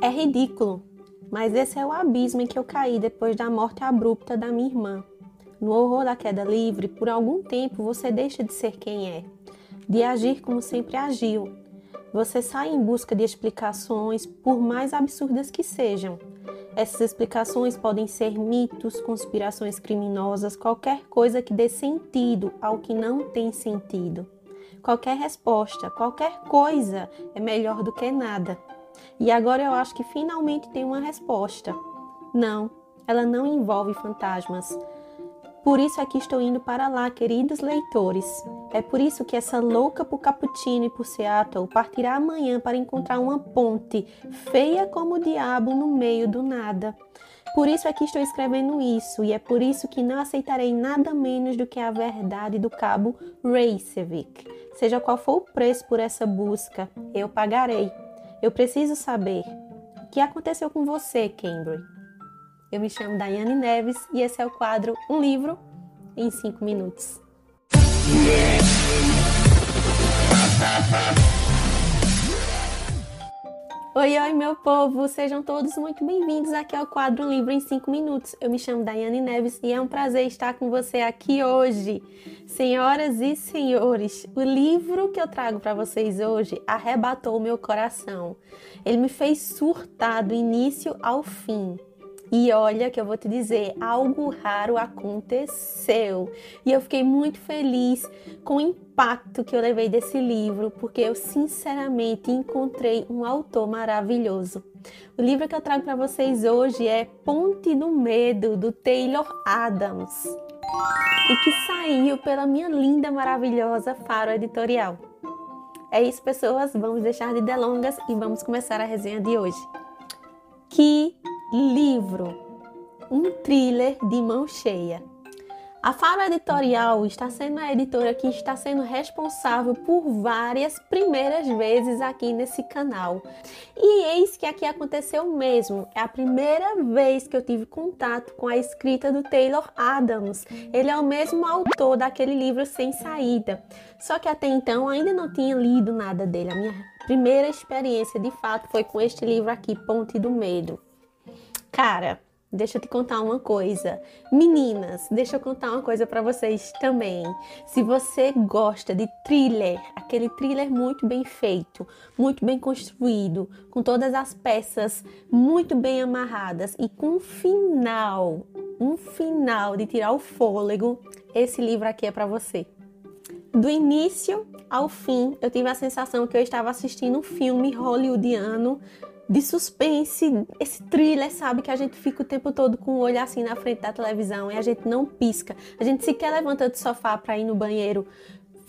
É ridículo, mas esse é o abismo em que eu caí depois da morte abrupta da minha irmã. No horror da queda livre, por algum tempo você deixa de ser quem é, de agir como sempre agiu. Você sai em busca de explicações, por mais absurdas que sejam. Essas explicações podem ser mitos, conspirações criminosas, qualquer coisa que dê sentido ao que não tem sentido. Qualquer resposta, qualquer coisa é melhor do que nada. E agora eu acho que finalmente tem uma resposta. Não, ela não envolve fantasmas. Por isso é que estou indo para lá, queridos leitores. É por isso que essa louca por Cappuccino e por Seattle partirá amanhã para encontrar uma ponte feia como o diabo no meio do nada. Por isso é que estou escrevendo isso, e é por isso que não aceitarei nada menos do que a verdade do cabo Reykjavik. Seja qual for o preço por essa busca, eu pagarei. Eu preciso saber o que aconteceu com você, Cambridge. Eu me chamo Daiane Neves e esse é o quadro Um Livro em 5 Minutos. Oi, oi, meu povo! Sejam todos muito bem-vindos aqui ao quadro Livro em 5 Minutos. Eu me chamo Daiane Neves e é um prazer estar com você aqui hoje. Senhoras e senhores, o livro que eu trago para vocês hoje arrebatou meu coração. Ele me fez surtar do início ao fim. E olha que eu vou te dizer, algo raro aconteceu. E eu fiquei muito feliz com o impacto que eu levei desse livro, porque eu sinceramente encontrei um autor maravilhoso. O livro que eu trago para vocês hoje é Ponte do Medo, do Taylor Adams. E que saiu pela minha linda, maravilhosa Faro Editorial. É isso, pessoas. Vamos deixar de delongas e vamos começar a resenha de hoje. Que livro, um thriller de mão cheia. A Faro Editorial está sendo a editora que está sendo responsável por várias primeiras vezes aqui nesse canal. E eis que aqui aconteceu mesmo. É a primeira vez que eu tive contato com a escrita do Taylor Adams. Ele é o mesmo autor daquele livro Sem Saída. Só que até então ainda não tinha lido nada dele. A minha primeira experiência de fato foi com este livro aqui, Ponte do Medo. Cara, Deixa eu te contar uma coisa. Meninas, deixa eu contar uma coisa para vocês também. Se você gosta de thriller, aquele thriller muito bem feito, muito bem construído, com todas as peças muito bem amarradas e com um final, um final de tirar o fôlego, esse livro aqui é para você. Do início ao fim, eu tive a sensação que eu estava assistindo um filme hollywoodiano de suspense, esse thriller, sabe? Que a gente fica o tempo todo com o olho assim na frente da televisão e a gente não pisca. A gente sequer levanta do sofá para ir no banheiro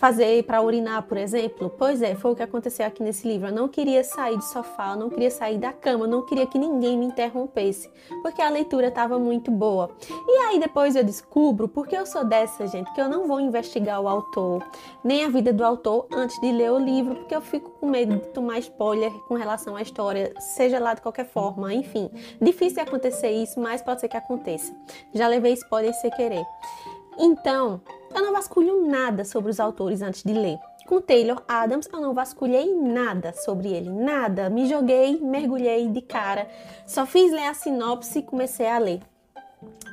fazer para urinar, por exemplo? Pois é, foi o que aconteceu aqui nesse livro. Eu não queria sair do sofá, eu não queria sair da cama, eu não queria que ninguém me interrompesse, porque a leitura estava muito boa. E aí depois eu descubro, porque eu sou dessa, gente, que eu não vou investigar o autor, nem a vida do autor antes de ler o livro, porque eu fico com medo de tomar spoiler com relação à história, seja lá de qualquer forma, enfim. Difícil acontecer isso, mas pode ser que aconteça. Já levei spoiler sem querer. Então, eu não vasculho nada sobre os autores antes de ler. Com Taylor Adams, eu não vasculhei nada sobre ele, nada. Me joguei, mergulhei de cara, só fiz ler a sinopse e comecei a ler.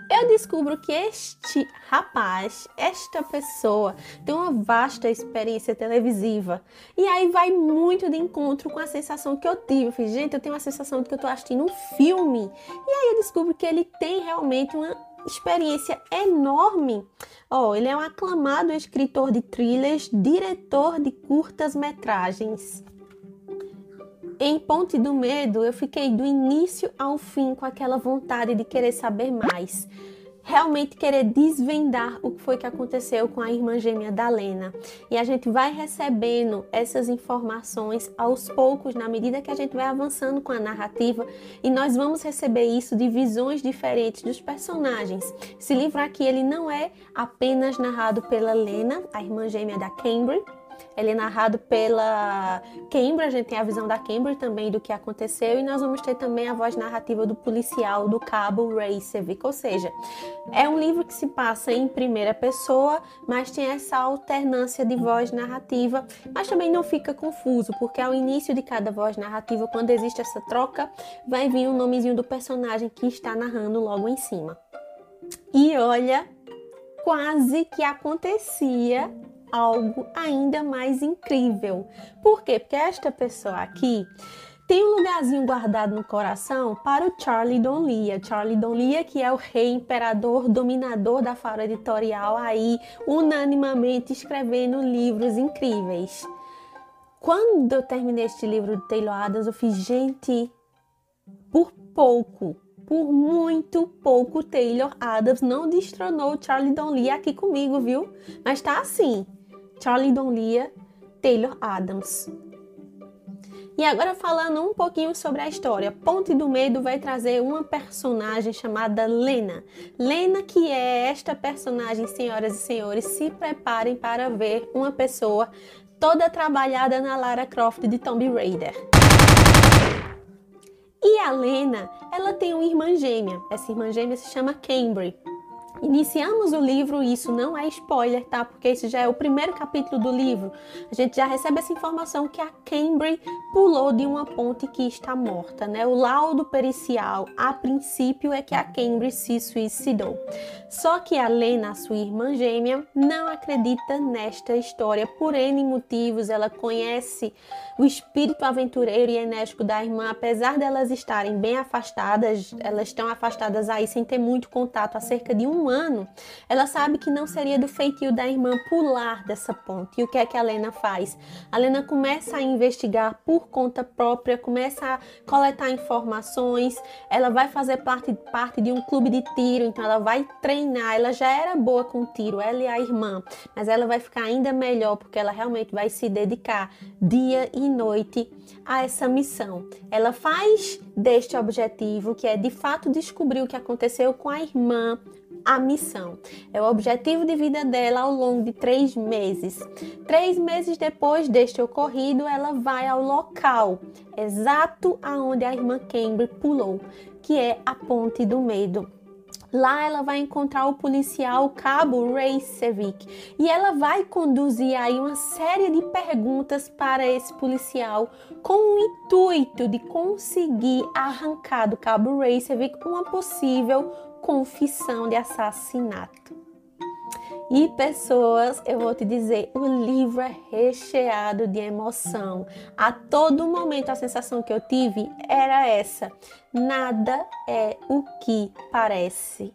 Eu descubro que este rapaz, esta pessoa, tem uma vasta experiência televisiva. E aí vai muito de encontro com a sensação que eu tive. Eu fiz, gente, eu tenho a sensação de que eu estou assistindo um filme. E aí eu descubro que ele tem realmente uma experiência enorme. Oh, ele é um aclamado escritor de thrillers, diretor de curtas metragens. Em Ponte do Medo, eu fiquei do início ao fim com aquela vontade de querer saber mais realmente querer desvendar o que foi que aconteceu com a irmã gêmea da Lena. E a gente vai recebendo essas informações aos poucos, na medida que a gente vai avançando com a narrativa, e nós vamos receber isso de visões diferentes dos personagens. Esse livro aqui ele não é apenas narrado pela Lena, a irmã gêmea da Cambridge, Ele é narrado pela Cambridge, a gente tem a visão da Cambridge também do que aconteceu e nós vamos ter também a voz narrativa do policial do cabo Ray Sevic, ou seja, é um livro que se passa em primeira pessoa, mas tem essa alternância de voz narrativa, mas também não fica confuso, porque ao início de cada voz narrativa, quando existe essa troca, vai vir o nomezinho do personagem que está narrando logo em cima. E olha, quase que acontecia algo ainda mais incrível. Por quê? Porque esta pessoa aqui tem um lugarzinho guardado no coração para o Charlie Donlia. Charlie Donlia, que é o rei imperador dominador da fala editorial aí, unanimamente escrevendo livros incríveis. Quando eu terminei este livro de Taylor Adams, eu fiz, gente, por pouco, por muito pouco, Taylor Adams não destronou Charlie Donlia aqui comigo, viu? Mas tá assim, Charlie Donlia, Taylor Adams. E agora falando um pouquinho sobre a história, Ponte do Medo vai trazer uma personagem chamada Lena. Lena que é esta personagem, senhoras e senhores, se preparem para ver uma pessoa toda trabalhada na Lara Croft de Tomb Raider. E a Lena, ela tem uma irmã gêmea. Essa irmã gêmea se chama Cambry. Iniciamos o livro, isso não é spoiler, tá? Porque isso já é o primeiro capítulo do livro. A gente já recebe essa informação que a Cambry pulou de uma ponte que está morta, né? O laudo pericial, a princípio, é que a Cambry se suicidou. Só que a Lena, sua irmã gêmea, não acredita nesta história por N motivos. Ela conhece o espírito aventureiro e enérgico da irmã, apesar delas estarem bem afastadas, elas estão afastadas aí sem ter muito contato há cerca de um ano, ela sabe que não seria do feitio da irmã pular dessa ponte. E o que é que a Lena faz? A Lena começa a investigar por conta própria, começa a coletar informações, ela vai fazer parte, parte de um clube de tiro, então ela vai treinar. Ela já era boa com tiro, ela e a irmã, mas ela vai ficar ainda melhor porque ela realmente vai se dedicar dia e noite a essa missão. Ela faz deste objetivo, que é de fato descobrir o que aconteceu com a irmã, a missão. É o objetivo de vida dela ao longo de três meses. Três meses depois deste ocorrido, ela vai ao local exato aonde a irmã Cambry pulou, que é a Ponte do Medo. Lá ela vai encontrar o policial Cabo Ray e ela vai conduzir aí uma série de perguntas para esse policial com o intuito de conseguir arrancar do Cabo Ray uma possível confissão de assassinato. E pessoas, eu vou te dizer, o livro é recheado de emoção. A todo momento a sensação que eu tive era essa: nada é o que parece.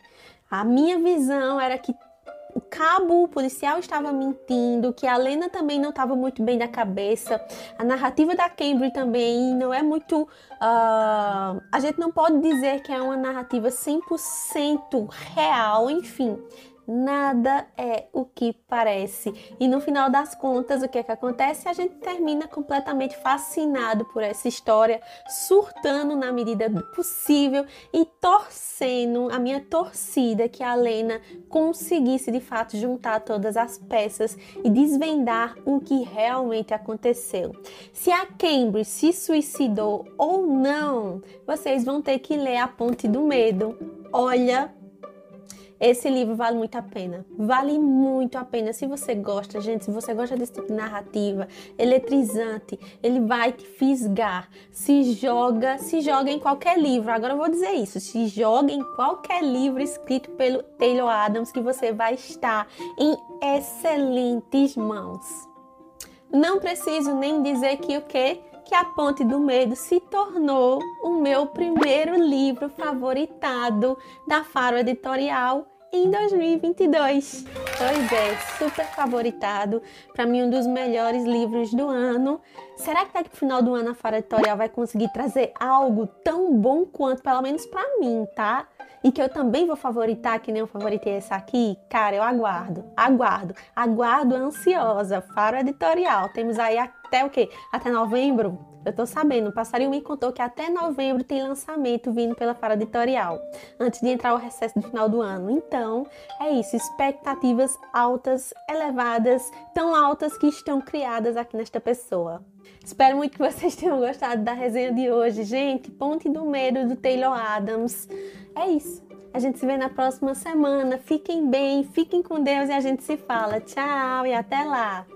A minha visão era que o cabo policial estava mentindo, que a Lena também não estava muito bem da cabeça. A narrativa da Cambridge também não é muito. Uh, a gente não pode dizer que é uma narrativa 100% real, enfim nada é o que parece. E no final das contas, o que é que acontece? A gente termina completamente fascinado por essa história, surtando na medida do possível e torcendo a minha torcida que a Lena conseguisse de fato juntar todas as peças e desvendar o que realmente aconteceu. Se a Cambridge se suicidou ou não, vocês vão ter que ler A Ponte do Medo. Olha, esse livro vale muito a pena. Vale muito a pena. Se você gosta, gente, se você gosta desse tipo de narrativa, eletrizante, ele vai te fisgar. Se joga, se joga em qualquer livro. Agora eu vou dizer isso, se joga em qualquer livro escrito pelo Taylor Adams que você vai estar em excelentes mãos. Não preciso nem dizer que o que que A Ponte do Medo se tornou o meu primeiro livro favoritado da Faro Editorial em 2022. Pois é, super favoritado. Para mim, um dos melhores livros do ano. Será que daqui pro final do ano a Fara Editorial vai conseguir trazer algo tão bom quanto, pelo menos para mim, tá? E que eu também vou favoritar, que nem eu favoritei essa aqui? Cara, eu aguardo, aguardo, aguardo ansiosa. Faro Editorial. Temos aí até o quê? Até novembro? Eu tô sabendo, o passarinho me contou que até novembro tem lançamento vindo pela Fara Editorial, antes de entrar o recesso do final do ano. Então, é isso, expectativas altas, elevadas, tão altas que estão criadas aqui nesta pessoa. Espero muito que vocês tenham gostado da resenha de hoje, gente. Ponte do Medo do Taylor Adams. É isso. A gente se vê na próxima semana. Fiquem bem, fiquem com Deus e a gente se fala. Tchau e até lá.